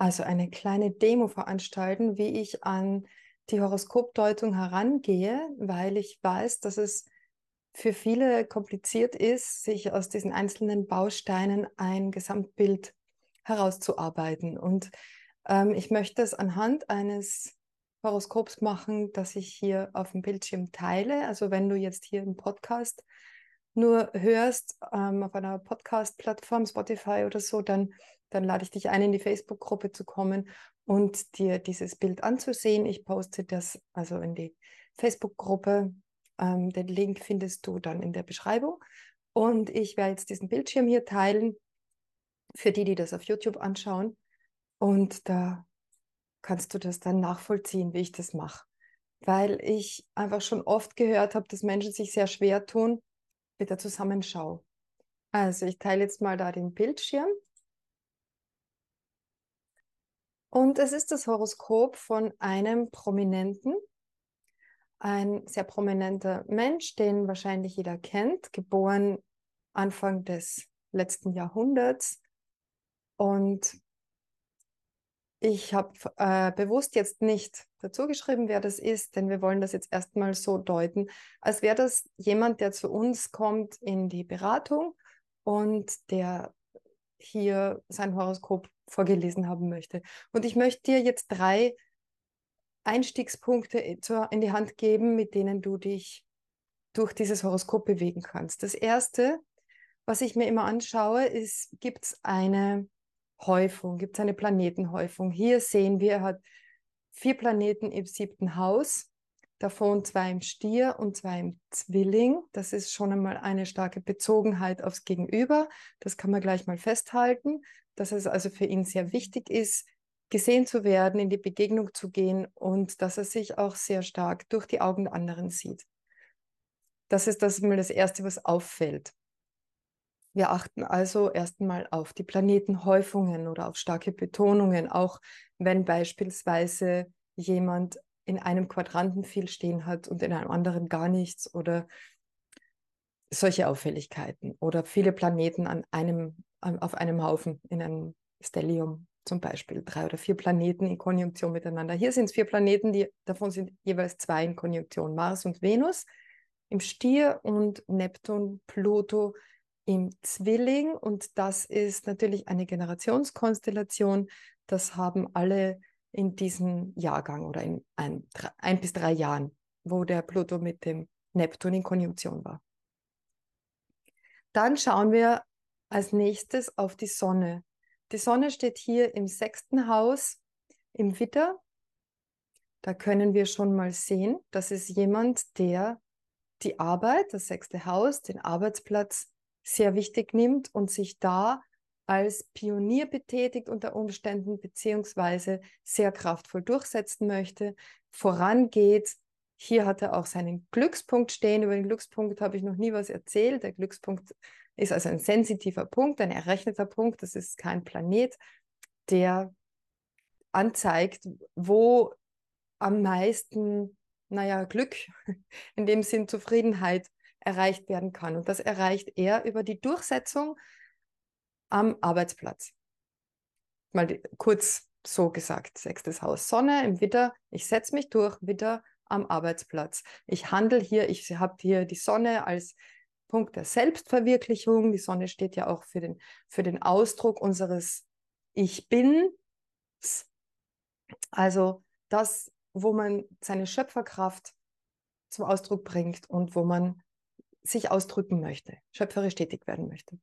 also eine kleine Demo veranstalten, wie ich an die Horoskopdeutung herangehe, weil ich weiß, dass es für viele kompliziert ist, sich aus diesen einzelnen Bausteinen ein Gesamtbild herauszuarbeiten. Und ähm, ich möchte es anhand eines Horoskops machen, das ich hier auf dem Bildschirm teile. Also wenn du jetzt hier im Podcast nur hörst, ähm, auf einer Podcast-Plattform, Spotify oder so, dann dann lade ich dich ein, in die Facebook-Gruppe zu kommen und dir dieses Bild anzusehen. Ich poste das also in die Facebook-Gruppe. Ähm, den Link findest du dann in der Beschreibung. Und ich werde jetzt diesen Bildschirm hier teilen für die, die das auf YouTube anschauen. Und da kannst du das dann nachvollziehen, wie ich das mache. Weil ich einfach schon oft gehört habe, dass Menschen sich sehr schwer tun mit der Zusammenschau. Also ich teile jetzt mal da den Bildschirm. Und es ist das Horoskop von einem Prominenten, ein sehr prominenter Mensch, den wahrscheinlich jeder kennt, geboren Anfang des letzten Jahrhunderts. Und ich habe äh, bewusst jetzt nicht dazu geschrieben, wer das ist, denn wir wollen das jetzt erstmal so deuten, als wäre das jemand, der zu uns kommt in die Beratung und der hier sein Horoskop vorgelesen haben möchte. Und ich möchte dir jetzt drei Einstiegspunkte in die Hand geben, mit denen du dich durch dieses Horoskop bewegen kannst. Das erste, was ich mir immer anschaue, ist, gibt es eine Häufung, gibt es eine Planetenhäufung. Hier sehen wir, er hat vier Planeten im siebten Haus davon zwei im Stier und zwei im Zwilling. Das ist schon einmal eine starke Bezogenheit aufs Gegenüber. Das kann man gleich mal festhalten, dass es also für ihn sehr wichtig ist, gesehen zu werden, in die Begegnung zu gehen und dass er sich auch sehr stark durch die Augen der anderen sieht. Das ist das mal das Erste, was auffällt. Wir achten also erstmal auf die Planetenhäufungen oder auf starke Betonungen, auch wenn beispielsweise jemand in einem Quadranten viel stehen hat und in einem anderen gar nichts oder solche Auffälligkeiten oder viele Planeten an einem, auf einem Haufen in einem Stellium zum Beispiel, drei oder vier Planeten in Konjunktion miteinander. Hier sind es vier Planeten, die, davon sind jeweils zwei in Konjunktion, Mars und Venus im Stier und Neptun, Pluto im Zwilling. Und das ist natürlich eine Generationskonstellation. Das haben alle in diesem Jahrgang oder in ein, ein bis drei Jahren, wo der Pluto mit dem Neptun in Konjunktion war. Dann schauen wir als nächstes auf die Sonne. Die Sonne steht hier im sechsten Haus im Witter. Da können wir schon mal sehen, das ist jemand, der die Arbeit, das sechste Haus, den Arbeitsplatz sehr wichtig nimmt und sich da als Pionier betätigt unter Umständen, beziehungsweise sehr kraftvoll durchsetzen möchte, vorangeht. Hier hat er auch seinen Glückspunkt stehen. Über den Glückspunkt habe ich noch nie was erzählt. Der Glückspunkt ist also ein sensitiver Punkt, ein errechneter Punkt. Das ist kein Planet, der anzeigt, wo am meisten, naja, Glück, in dem Sinn Zufriedenheit erreicht werden kann. Und das erreicht er über die Durchsetzung am Arbeitsplatz. Mal die, kurz so gesagt, sechstes Haus Sonne im Witter, ich setze mich durch, Witter am Arbeitsplatz. Ich handle hier, ich habe hier die Sonne als Punkt der Selbstverwirklichung. Die Sonne steht ja auch für den, für den Ausdruck unseres Ich bin. Also das, wo man seine Schöpferkraft zum Ausdruck bringt und wo man sich ausdrücken möchte, schöpferisch tätig werden möchte.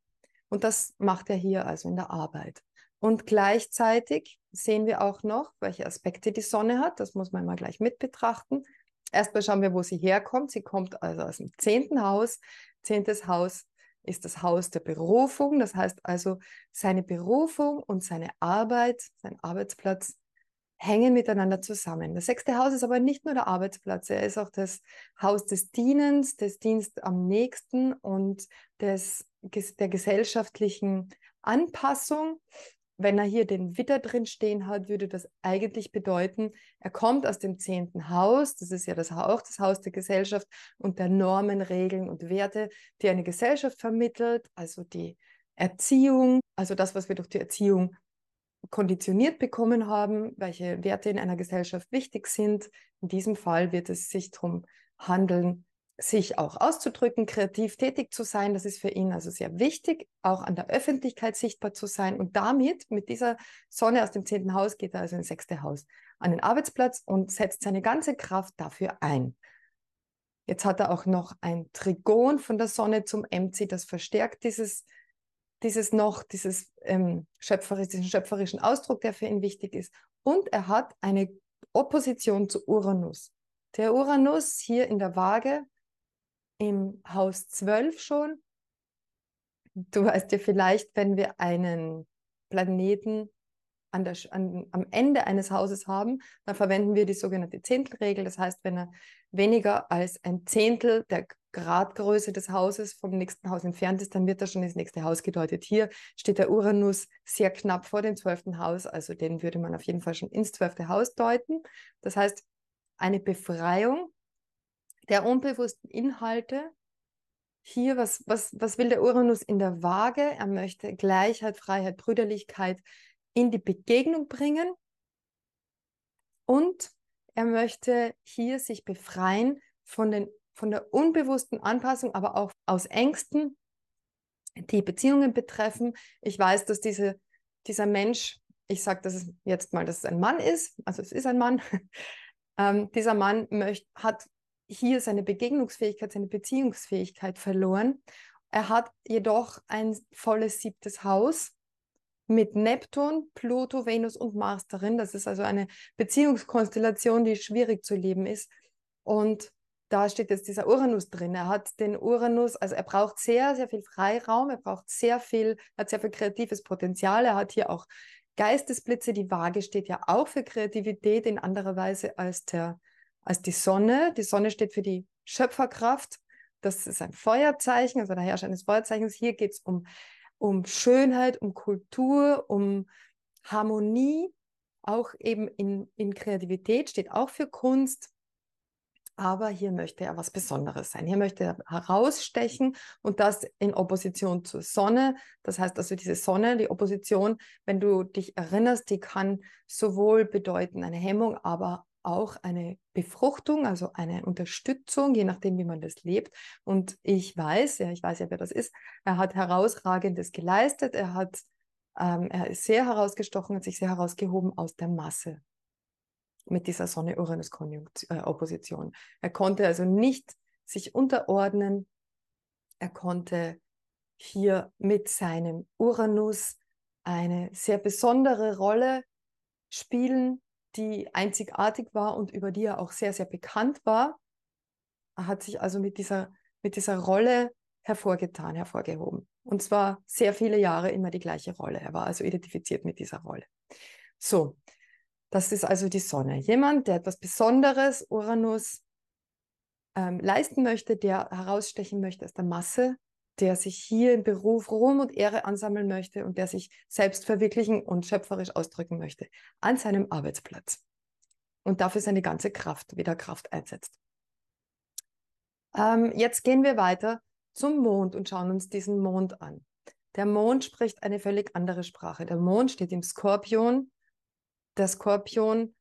Und das macht er hier also in der Arbeit. Und gleichzeitig sehen wir auch noch, welche Aspekte die Sonne hat. Das muss man mal gleich mit betrachten. Erstmal schauen wir, wo sie herkommt. Sie kommt also aus dem zehnten Haus. Zehntes Haus ist das Haus der Berufung. Das heißt also, seine Berufung und seine Arbeit, sein Arbeitsplatz hängen miteinander zusammen. Das sechste Haus ist aber nicht nur der Arbeitsplatz, er ist auch das Haus des Dienens, des Dienst am nächsten und des, der gesellschaftlichen Anpassung. Wenn er hier den Witter drin stehen hat, würde das eigentlich bedeuten, er kommt aus dem zehnten Haus, das ist ja das, auch das Haus der Gesellschaft und der Normen, Regeln und Werte, die eine Gesellschaft vermittelt, also die Erziehung, also das, was wir durch die Erziehung konditioniert bekommen haben, welche Werte in einer Gesellschaft wichtig sind. In diesem Fall wird es sich darum handeln, sich auch auszudrücken, kreativ tätig zu sein. Das ist für ihn also sehr wichtig, auch an der Öffentlichkeit sichtbar zu sein. Und damit, mit dieser Sonne aus dem zehnten Haus, geht er also ins sechste Haus an den Arbeitsplatz und setzt seine ganze Kraft dafür ein. Jetzt hat er auch noch ein Trigon von der Sonne zum MC, das verstärkt dieses dieses noch, dieses ähm, schöpferisch, diesen schöpferischen Ausdruck, der für ihn wichtig ist. Und er hat eine Opposition zu Uranus. Der Uranus hier in der Waage im Haus 12 schon. Du weißt ja vielleicht, wenn wir einen Planeten an der, an, am Ende eines Hauses haben, dann verwenden wir die sogenannte Zehntelregel. Das heißt, wenn er weniger als ein Zehntel der Gradgröße des Hauses vom nächsten Haus entfernt ist, dann wird er schon ins nächste Haus gedeutet. Hier steht der Uranus sehr knapp vor dem zwölften Haus, also den würde man auf jeden Fall schon ins zwölfte Haus deuten. Das heißt, eine Befreiung der unbewussten Inhalte. Hier, was, was, was will der Uranus in der Waage? Er möchte Gleichheit, Freiheit, Brüderlichkeit in die Begegnung bringen und er möchte hier sich befreien von, den, von der unbewussten Anpassung, aber auch aus Ängsten, die Beziehungen betreffen. Ich weiß, dass diese, dieser Mensch, ich sage das jetzt mal, dass es ein Mann ist, also es ist ein Mann, ähm, dieser Mann möcht, hat hier seine Begegnungsfähigkeit, seine Beziehungsfähigkeit verloren. Er hat jedoch ein volles siebtes Haus mit Neptun, Pluto, Venus und Mars darin. Das ist also eine Beziehungskonstellation, die schwierig zu leben ist. Und da steht jetzt dieser Uranus drin. Er hat den Uranus, also er braucht sehr, sehr viel Freiraum, er braucht sehr viel, hat sehr viel kreatives Potenzial. Er hat hier auch Geistesblitze. Die Waage steht ja auch für Kreativität in anderer Weise als, der, als die Sonne. Die Sonne steht für die Schöpferkraft. Das ist ein Feuerzeichen, also der Herrscher eines Feuerzeichens. Hier geht es um um Schönheit, um Kultur, um Harmonie, auch eben in, in Kreativität, steht auch für Kunst. Aber hier möchte er was Besonderes sein. Hier möchte er herausstechen und das in Opposition zur Sonne. Das heißt also, diese Sonne, die Opposition, wenn du dich erinnerst, die kann sowohl bedeuten eine Hemmung, aber auch eine Befruchtung, also eine Unterstützung, je nachdem, wie man das lebt. Und ich weiß, ja, ich weiß ja, wer das ist, er hat herausragendes geleistet, er hat, ähm, er ist sehr herausgestochen, hat sich sehr herausgehoben aus der Masse mit dieser Sonne-Uranus-Opposition. Äh, er konnte also nicht sich unterordnen, er konnte hier mit seinem Uranus eine sehr besondere Rolle spielen die einzigartig war und über die er auch sehr, sehr bekannt war. Hat sich also mit dieser, mit dieser Rolle hervorgetan, hervorgehoben. Und zwar sehr viele Jahre immer die gleiche Rolle. Er war also identifiziert mit dieser Rolle. So, das ist also die Sonne. Jemand, der etwas Besonderes, Uranus, ähm, leisten möchte, der herausstechen möchte aus der Masse, der sich hier im Beruf Ruhm und Ehre ansammeln möchte und der sich selbst verwirklichen und schöpferisch ausdrücken möchte an seinem Arbeitsplatz und dafür seine ganze Kraft, wieder Kraft einsetzt. Ähm, jetzt gehen wir weiter zum Mond und schauen uns diesen Mond an. Der Mond spricht eine völlig andere Sprache. Der Mond steht im Skorpion. Der Skorpion,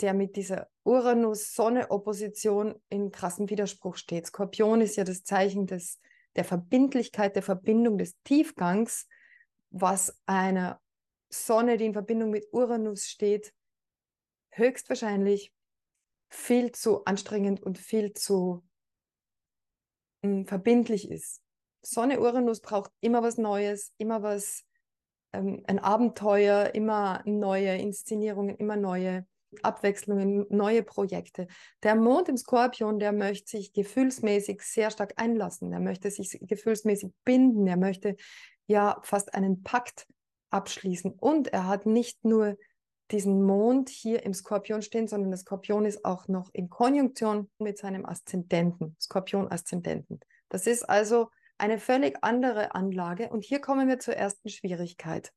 der mit dieser Uranus-Sonne-Opposition in krassem Widerspruch steht. Skorpion ist ja das Zeichen des der Verbindlichkeit, der Verbindung des Tiefgangs, was einer Sonne, die in Verbindung mit Uranus steht, höchstwahrscheinlich viel zu anstrengend und viel zu hm, verbindlich ist. Sonne Uranus braucht immer was Neues, immer was, ähm, ein Abenteuer, immer neue Inszenierungen, immer neue Abwechslungen, neue Projekte. Der Mond im Skorpion, der möchte sich gefühlsmäßig sehr stark einlassen. Er möchte sich gefühlsmäßig binden. Er möchte ja fast einen Pakt abschließen. Und er hat nicht nur diesen Mond hier im Skorpion stehen, sondern der Skorpion ist auch noch in Konjunktion mit seinem Aszendenten, Skorpion-Aszendenten. Das ist also eine völlig andere Anlage. Und hier kommen wir zur ersten Schwierigkeit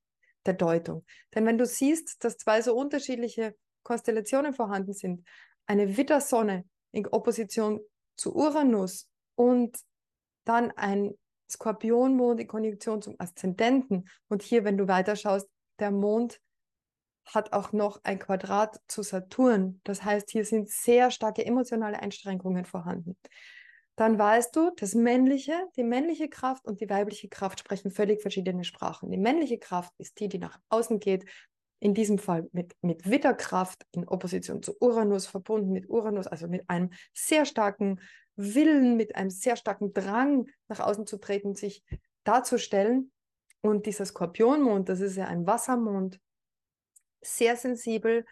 der Deutung. Denn wenn du siehst, dass zwei so unterschiedliche Konstellationen vorhanden sind, eine Wittersonne in Opposition zu Uranus und dann ein Skorpionmond in Konjunktion zum Aszendenten. Und hier, wenn du weiterschaust, der Mond hat auch noch ein Quadrat zu Saturn. Das heißt, hier sind sehr starke emotionale Einschränkungen vorhanden. Dann weißt du, das männliche, die männliche Kraft und die weibliche Kraft sprechen völlig verschiedene Sprachen. Die männliche Kraft ist die, die nach außen geht, in diesem Fall mit, mit Witterkraft in Opposition zu Uranus, verbunden mit Uranus, also mit einem sehr starken Willen, mit einem sehr starken Drang, nach außen zu treten, sich darzustellen. Und dieser Skorpionmond, das ist ja ein Wassermond, sehr sensibel,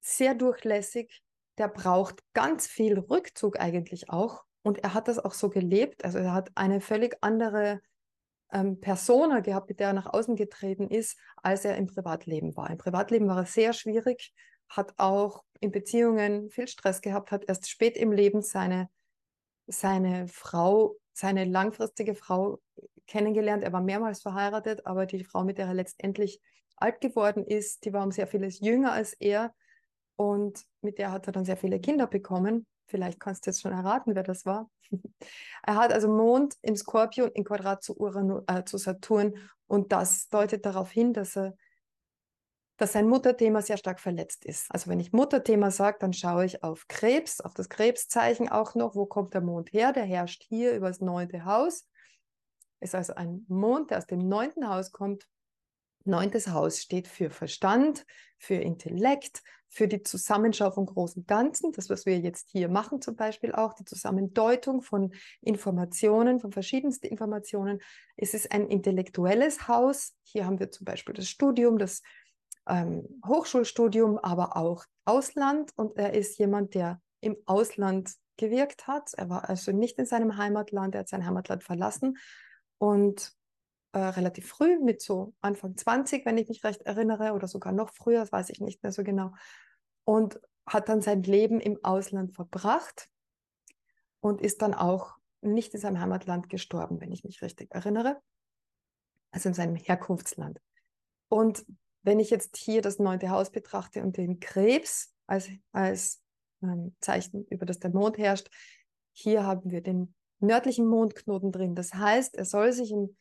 sehr durchlässig, der braucht ganz viel Rückzug eigentlich auch. Und er hat das auch so gelebt. Also er hat eine völlig andere ähm, Persona gehabt, mit der er nach außen getreten ist, als er im Privatleben war. Im Privatleben war er sehr schwierig, hat auch in Beziehungen viel Stress gehabt, hat erst spät im Leben seine, seine Frau, seine langfristige Frau kennengelernt. Er war mehrmals verheiratet, aber die Frau, mit der er letztendlich alt geworden ist, die war um sehr vieles jünger als er und mit der hat er dann sehr viele Kinder bekommen. Vielleicht kannst du jetzt schon erraten, wer das war. er hat also Mond im Skorpion in Quadrat zu, Uranus, äh, zu Saturn und das deutet darauf hin, dass er dass sein Mutterthema sehr stark verletzt ist. Also wenn ich Mutterthema sage, dann schaue ich auf Krebs, auf das Krebszeichen auch noch. Wo kommt der Mond her? Der herrscht hier über das neunte Haus. Ist also ein Mond, der aus dem neunten Haus kommt. Neuntes Haus steht für Verstand, für Intellekt, für die Zusammenschau von großen Ganzen, das, was wir jetzt hier machen, zum Beispiel auch die Zusammendeutung von Informationen, von verschiedensten Informationen. Es ist ein intellektuelles Haus. Hier haben wir zum Beispiel das Studium, das ähm, Hochschulstudium, aber auch Ausland. Und er ist jemand, der im Ausland gewirkt hat. Er war also nicht in seinem Heimatland, er hat sein Heimatland verlassen und äh, relativ früh, mit so Anfang 20, wenn ich mich recht erinnere, oder sogar noch früher, das weiß ich nicht mehr so genau, und hat dann sein Leben im Ausland verbracht und ist dann auch nicht in seinem Heimatland gestorben, wenn ich mich richtig erinnere, also in seinem Herkunftsland. Und wenn ich jetzt hier das neunte Haus betrachte und den Krebs als, als ähm, Zeichen, über das der Mond herrscht, hier haben wir den nördlichen Mondknoten drin. Das heißt, er soll sich im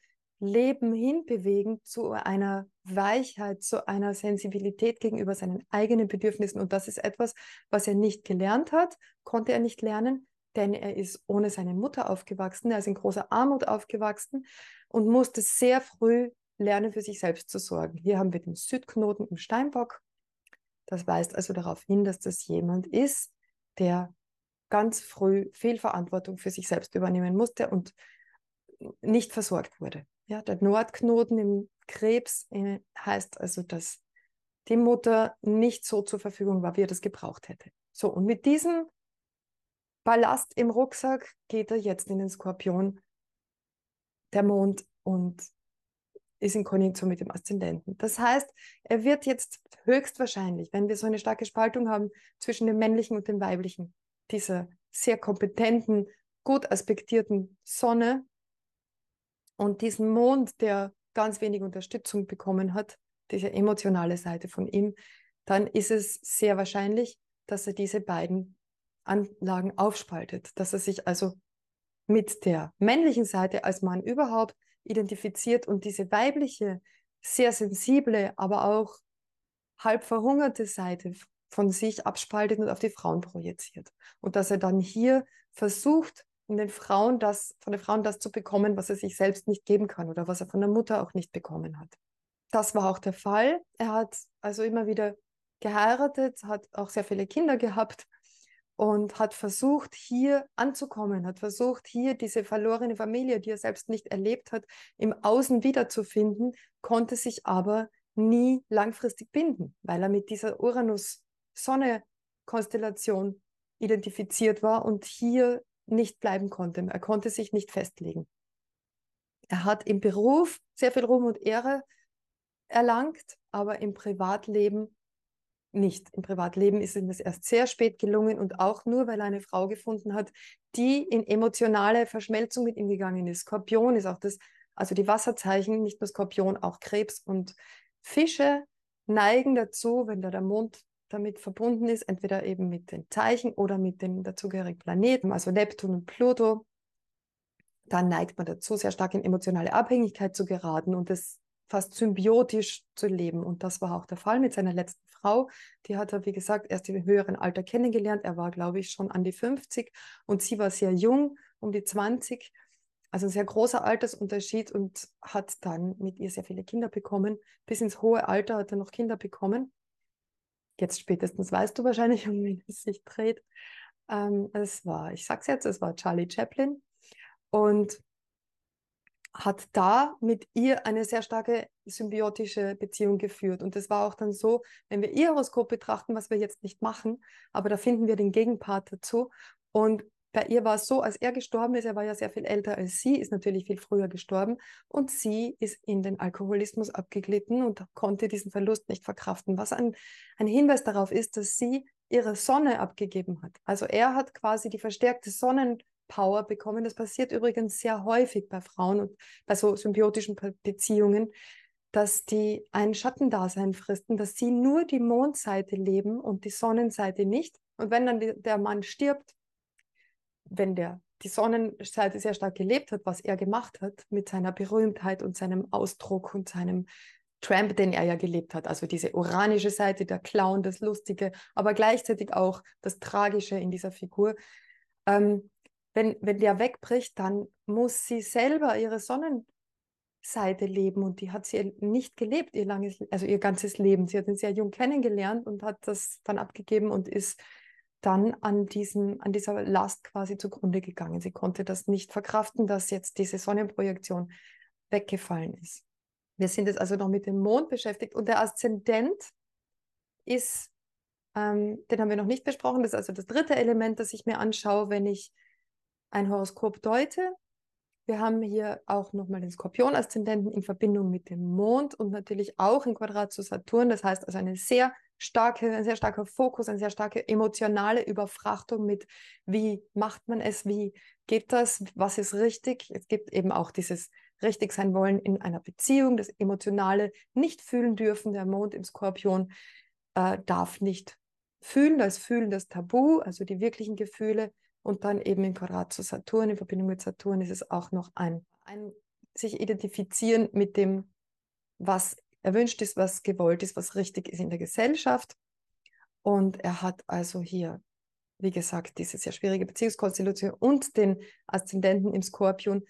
Leben hinbewegen zu einer Weichheit, zu einer Sensibilität gegenüber seinen eigenen Bedürfnissen. Und das ist etwas, was er nicht gelernt hat, konnte er nicht lernen, denn er ist ohne seine Mutter aufgewachsen, er ist in großer Armut aufgewachsen und musste sehr früh lernen, für sich selbst zu sorgen. Hier haben wir den Südknoten im Steinbock. Das weist also darauf hin, dass das jemand ist, der ganz früh viel Verantwortung für sich selbst übernehmen musste und nicht versorgt wurde. Ja, der Nordknoten im Krebs äh, heißt also, dass die Mutter nicht so zur Verfügung war, wie er das gebraucht hätte. So, und mit diesem Ballast im Rucksack geht er jetzt in den Skorpion, der Mond, und ist in Konjunktion mit dem Aszendenten. Das heißt, er wird jetzt höchstwahrscheinlich, wenn wir so eine starke Spaltung haben zwischen dem männlichen und dem weiblichen, dieser sehr kompetenten, gut aspektierten Sonne und diesen Mond, der ganz wenig Unterstützung bekommen hat, diese emotionale Seite von ihm, dann ist es sehr wahrscheinlich, dass er diese beiden Anlagen aufspaltet, dass er sich also mit der männlichen Seite als Mann überhaupt identifiziert und diese weibliche, sehr sensible, aber auch halb verhungerte Seite von sich abspaltet und auf die Frauen projiziert. Und dass er dann hier versucht, in den Frauen das, von den Frauen das zu bekommen, was er sich selbst nicht geben kann oder was er von der Mutter auch nicht bekommen hat. Das war auch der Fall. Er hat also immer wieder geheiratet, hat auch sehr viele Kinder gehabt und hat versucht, hier anzukommen, hat versucht, hier diese verlorene Familie, die er selbst nicht erlebt hat, im Außen wiederzufinden, konnte sich aber nie langfristig binden, weil er mit dieser Uranus-Sonne-Konstellation identifiziert war und hier nicht bleiben konnte. Er konnte sich nicht festlegen. Er hat im Beruf sehr viel Ruhm und Ehre erlangt, aber im Privatleben nicht. Im Privatleben ist ihm das erst sehr spät gelungen und auch nur, weil er eine Frau gefunden hat, die in emotionale Verschmelzung mit ihm gegangen ist. Skorpion ist auch das, also die Wasserzeichen, nicht nur Skorpion, auch Krebs und Fische neigen dazu, wenn da der Mond damit verbunden ist, entweder eben mit den Zeichen oder mit den dazugehörigen Planeten, also Neptun und Pluto, dann neigt man dazu, sehr stark in emotionale Abhängigkeit zu geraten und das fast symbiotisch zu leben. Und das war auch der Fall mit seiner letzten Frau. Die hat er, wie gesagt, erst im höheren Alter kennengelernt. Er war, glaube ich, schon an die 50 und sie war sehr jung, um die 20. Also ein sehr großer Altersunterschied und hat dann mit ihr sehr viele Kinder bekommen. Bis ins hohe Alter hat er noch Kinder bekommen. Jetzt spätestens weißt du wahrscheinlich, um wen es sich dreht. Ähm, es war, ich sag's jetzt, es war Charlie Chaplin. Und hat da mit ihr eine sehr starke symbiotische Beziehung geführt. Und das war auch dann so, wenn wir ihr Horoskop betrachten, was wir jetzt nicht machen, aber da finden wir den Gegenpart dazu. Und bei ihr war es so, als er gestorben ist, er war ja sehr viel älter als sie, ist natürlich viel früher gestorben und sie ist in den Alkoholismus abgeglitten und konnte diesen Verlust nicht verkraften. Was ein, ein Hinweis darauf ist, dass sie ihre Sonne abgegeben hat. Also er hat quasi die verstärkte Sonnen Power bekommen. Das passiert übrigens sehr häufig bei Frauen und bei so symbiotischen Beziehungen, dass die ein Schattendasein fristen, dass sie nur die Mondseite leben und die Sonnenseite nicht. Und wenn dann der Mann stirbt, wenn der die Sonnenseite sehr stark gelebt hat, was er gemacht hat mit seiner Berühmtheit und seinem Ausdruck und seinem Tramp, den er ja gelebt hat, also diese uranische Seite, der Clown, das Lustige, aber gleichzeitig auch das Tragische in dieser Figur, ähm, wenn, wenn der wegbricht, dann muss sie selber ihre Sonnenseite leben und die hat sie nicht gelebt, ihr langes, also ihr ganzes Leben. Sie hat ihn sehr jung kennengelernt und hat das dann abgegeben und ist dann an, diesem, an dieser Last quasi zugrunde gegangen. Sie konnte das nicht verkraften, dass jetzt diese Sonnenprojektion weggefallen ist. Wir sind jetzt also noch mit dem Mond beschäftigt und der Aszendent ist, ähm, den haben wir noch nicht besprochen, das ist also das dritte Element, das ich mir anschaue, wenn ich ein Horoskop deute. Wir haben hier auch nochmal den Skorpion-Aszendenten in Verbindung mit dem Mond und natürlich auch in Quadrat zu Saturn. Das heißt also eine sehr starke, ein sehr starker Fokus, eine sehr starke emotionale Überfrachtung mit, wie macht man es, wie geht das, was ist richtig. Es gibt eben auch dieses richtig sein wollen in einer Beziehung, das emotionale nicht fühlen dürfen. Der Mond im Skorpion äh, darf nicht fühlen, das Fühlen das Tabu, also die wirklichen Gefühle und dann eben im Quadrat zu Saturn, in Verbindung mit Saturn ist es auch noch ein, ein sich identifizieren mit dem, was erwünscht ist, was gewollt ist, was richtig ist in der Gesellschaft. Und er hat also hier, wie gesagt, diese sehr schwierige Beziehungskonstellation und den Aszendenten im Skorpion.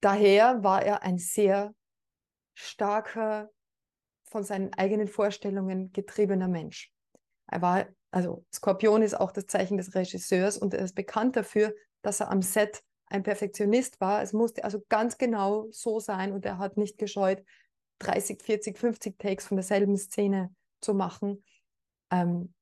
Daher war er ein sehr starker, von seinen eigenen Vorstellungen getriebener Mensch. Er war also Skorpion ist auch das Zeichen des Regisseurs und er ist bekannt dafür, dass er am Set ein Perfektionist war. Es musste also ganz genau so sein und er hat nicht gescheut, 30, 40, 50 Takes von derselben Szene zu machen, ähm,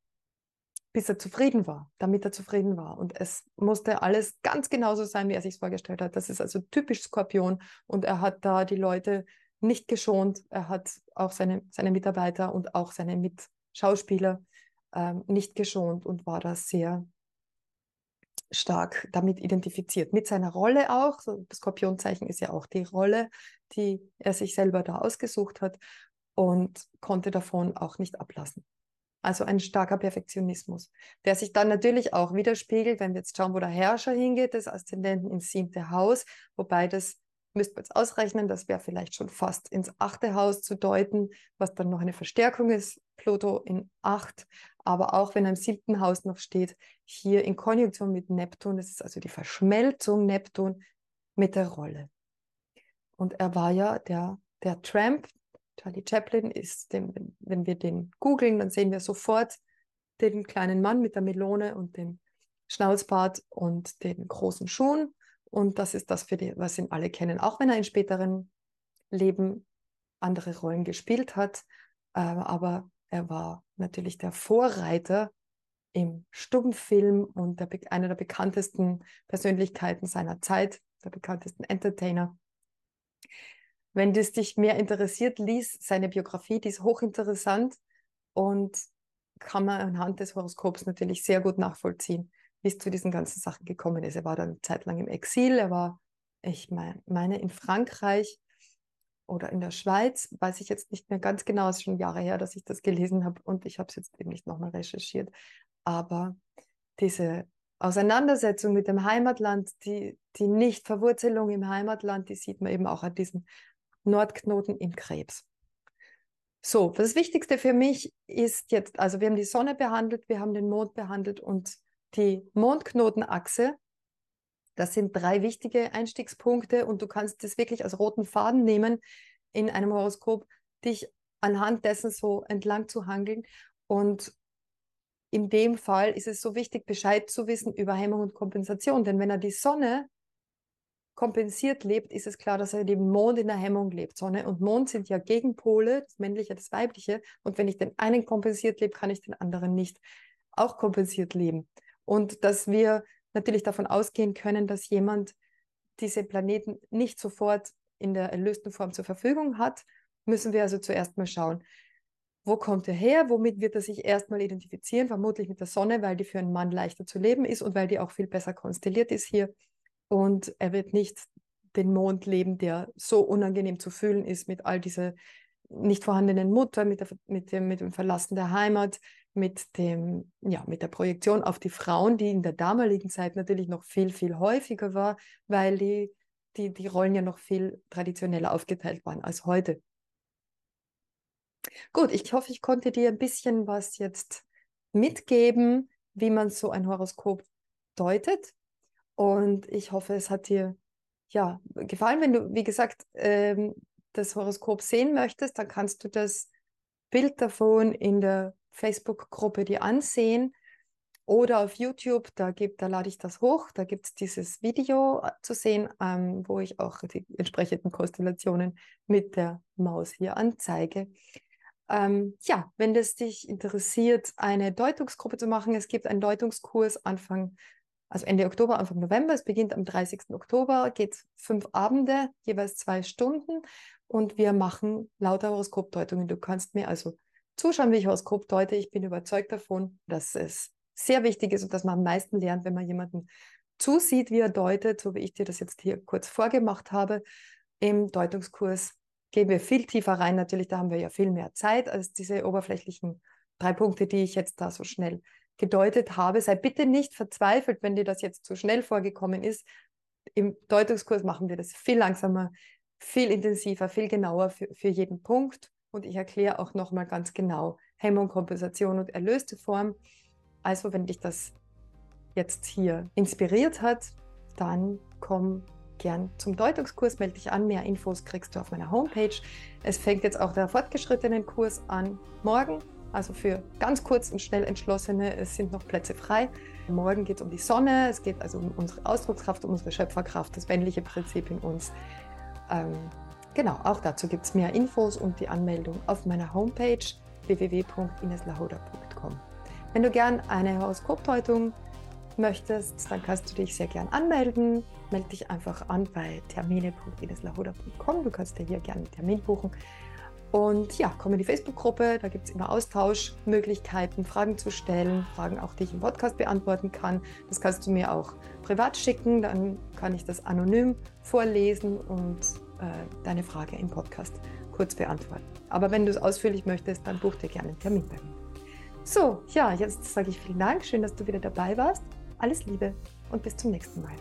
bis er zufrieden war, damit er zufrieden war. Und es musste alles ganz genauso sein, wie er sich vorgestellt hat. Das ist also typisch Skorpion und er hat da die Leute nicht geschont. Er hat auch seine, seine Mitarbeiter und auch seine Mitschauspieler ähm, nicht geschont und war da sehr stark damit identifiziert. Mit seiner Rolle auch. Das Skorpionzeichen ist ja auch die Rolle, die er sich selber da ausgesucht hat und konnte davon auch nicht ablassen. Also ein starker Perfektionismus, der sich dann natürlich auch widerspiegelt, wenn wir jetzt schauen, wo der Herrscher hingeht, des Aszendenten ins siebte Haus, wobei das müsste man jetzt ausrechnen, das wäre vielleicht schon fast ins achte Haus zu deuten, was dann noch eine Verstärkung ist, Pluto in acht, aber auch wenn er im siebten Haus noch steht, hier in Konjunktion mit Neptun, das ist also die Verschmelzung Neptun mit der Rolle. Und er war ja der, der Tramp, Charlie Chaplin ist, dem, wenn wir den googeln, dann sehen wir sofort den kleinen Mann mit der Melone und dem Schnauzbart und den großen Schuhen. Und das ist das, die, was ihn alle kennen, auch wenn er in späteren Leben andere Rollen gespielt hat. Äh, aber er war natürlich der Vorreiter im Stummfilm und der, einer der bekanntesten Persönlichkeiten seiner Zeit, der bekanntesten Entertainer. Wenn das dich mehr interessiert, lies seine Biografie, die ist hochinteressant und kann man anhand des Horoskops natürlich sehr gut nachvollziehen, wie es zu diesen ganzen Sachen gekommen ist. Er war dann eine Zeit lang im Exil, er war, ich meine, in Frankreich oder in der Schweiz, weiß ich jetzt nicht mehr ganz genau, es ist schon Jahre her, dass ich das gelesen habe und ich habe es jetzt eben nicht nochmal recherchiert. Aber diese Auseinandersetzung mit dem Heimatland, die, die Nichtverwurzelung im Heimatland, die sieht man eben auch an diesem Nordknoten im Krebs. So, das Wichtigste für mich ist jetzt, also wir haben die Sonne behandelt, wir haben den Mond behandelt und die Mondknotenachse. Das sind drei wichtige Einstiegspunkte und du kannst das wirklich als roten Faden nehmen in einem Horoskop, dich anhand dessen so entlang zu hangeln. Und in dem Fall ist es so wichtig, Bescheid zu wissen über Hemmung und Kompensation. Denn wenn er die Sonne kompensiert lebt, ist es klar, dass er dem Mond in der Hemmung lebt. Sonne und Mond sind ja Gegenpole, das männliche, das weibliche. Und wenn ich den einen kompensiert lebe, kann ich den anderen nicht auch kompensiert leben. Und dass wir natürlich davon ausgehen können, dass jemand diese Planeten nicht sofort in der erlösten Form zur Verfügung hat, müssen wir also zuerst mal schauen, wo kommt er her, womit wird er sich erstmal identifizieren, vermutlich mit der Sonne, weil die für einen Mann leichter zu leben ist und weil die auch viel besser konstelliert ist hier. Und er wird nicht den Mond leben, der so unangenehm zu fühlen ist mit all dieser nicht vorhandenen Mutter, mit, der, mit, dem, mit dem Verlassen der Heimat, mit, dem, ja, mit der Projektion auf die Frauen, die in der damaligen Zeit natürlich noch viel, viel häufiger war, weil die, die, die Rollen ja noch viel traditioneller aufgeteilt waren als heute. Gut, ich hoffe, ich konnte dir ein bisschen was jetzt mitgeben, wie man so ein Horoskop deutet. Und ich hoffe, es hat dir ja gefallen. Wenn du, wie gesagt, ähm, das Horoskop sehen möchtest, dann kannst du das Bild davon in der Facebook-Gruppe dir ansehen oder auf YouTube, da, gibt, da lade ich das hoch, da gibt es dieses Video äh, zu sehen, ähm, wo ich auch die entsprechenden Konstellationen mit der Maus hier anzeige. Ähm, ja, wenn es dich interessiert, eine Deutungsgruppe zu machen, es gibt einen Deutungskurs Anfang also Ende Oktober, Anfang November. Es beginnt am 30. Oktober, geht fünf Abende, jeweils zwei Stunden und wir machen lauter Horoskopdeutungen. Du kannst mir also zuschauen, wie ich Horoskop deute. Ich bin überzeugt davon, dass es sehr wichtig ist und dass man am meisten lernt, wenn man jemanden zusieht, wie er deutet, so wie ich dir das jetzt hier kurz vorgemacht habe. Im Deutungskurs gehen wir viel tiefer rein. Natürlich, da haben wir ja viel mehr Zeit als diese oberflächlichen drei Punkte, die ich jetzt da so schnell gedeutet habe. Sei bitte nicht verzweifelt, wenn dir das jetzt zu schnell vorgekommen ist. Im Deutungskurs machen wir das viel langsamer, viel intensiver, viel genauer für, für jeden Punkt. Und ich erkläre auch nochmal ganz genau Hemmung, Kompensation und erlöste Form. Also, wenn dich das jetzt hier inspiriert hat, dann komm gern zum Deutungskurs, melde dich an. Mehr Infos kriegst du auf meiner Homepage. Es fängt jetzt auch der fortgeschrittenen Kurs an morgen also für ganz kurz und schnell entschlossene, es sind noch Plätze frei. Morgen geht es um die Sonne, es geht also um unsere Ausdruckskraft, um unsere Schöpferkraft, das männliche Prinzip in uns. Ähm, genau, auch dazu gibt es mehr Infos und die Anmeldung auf meiner Homepage www.ineslahoda.com. Wenn du gern eine Horoskopdeutung möchtest, dann kannst du dich sehr gern anmelden. Melde dich einfach an bei termine.ineslahoda.com. Du kannst dir hier gerne einen Termin buchen. Und ja, komm in die Facebook-Gruppe, da gibt es immer Austauschmöglichkeiten, Fragen zu stellen, Fragen auch, die ich im Podcast beantworten kann. Das kannst du mir auch privat schicken, dann kann ich das anonym vorlesen und deine Frage im Podcast kurz beantworten. Aber wenn du es ausführlich möchtest, dann buch dir gerne einen Termin bei mir. So, ja, jetzt sage ich vielen Dank, schön, dass du wieder dabei warst. Alles Liebe und bis zum nächsten Mal.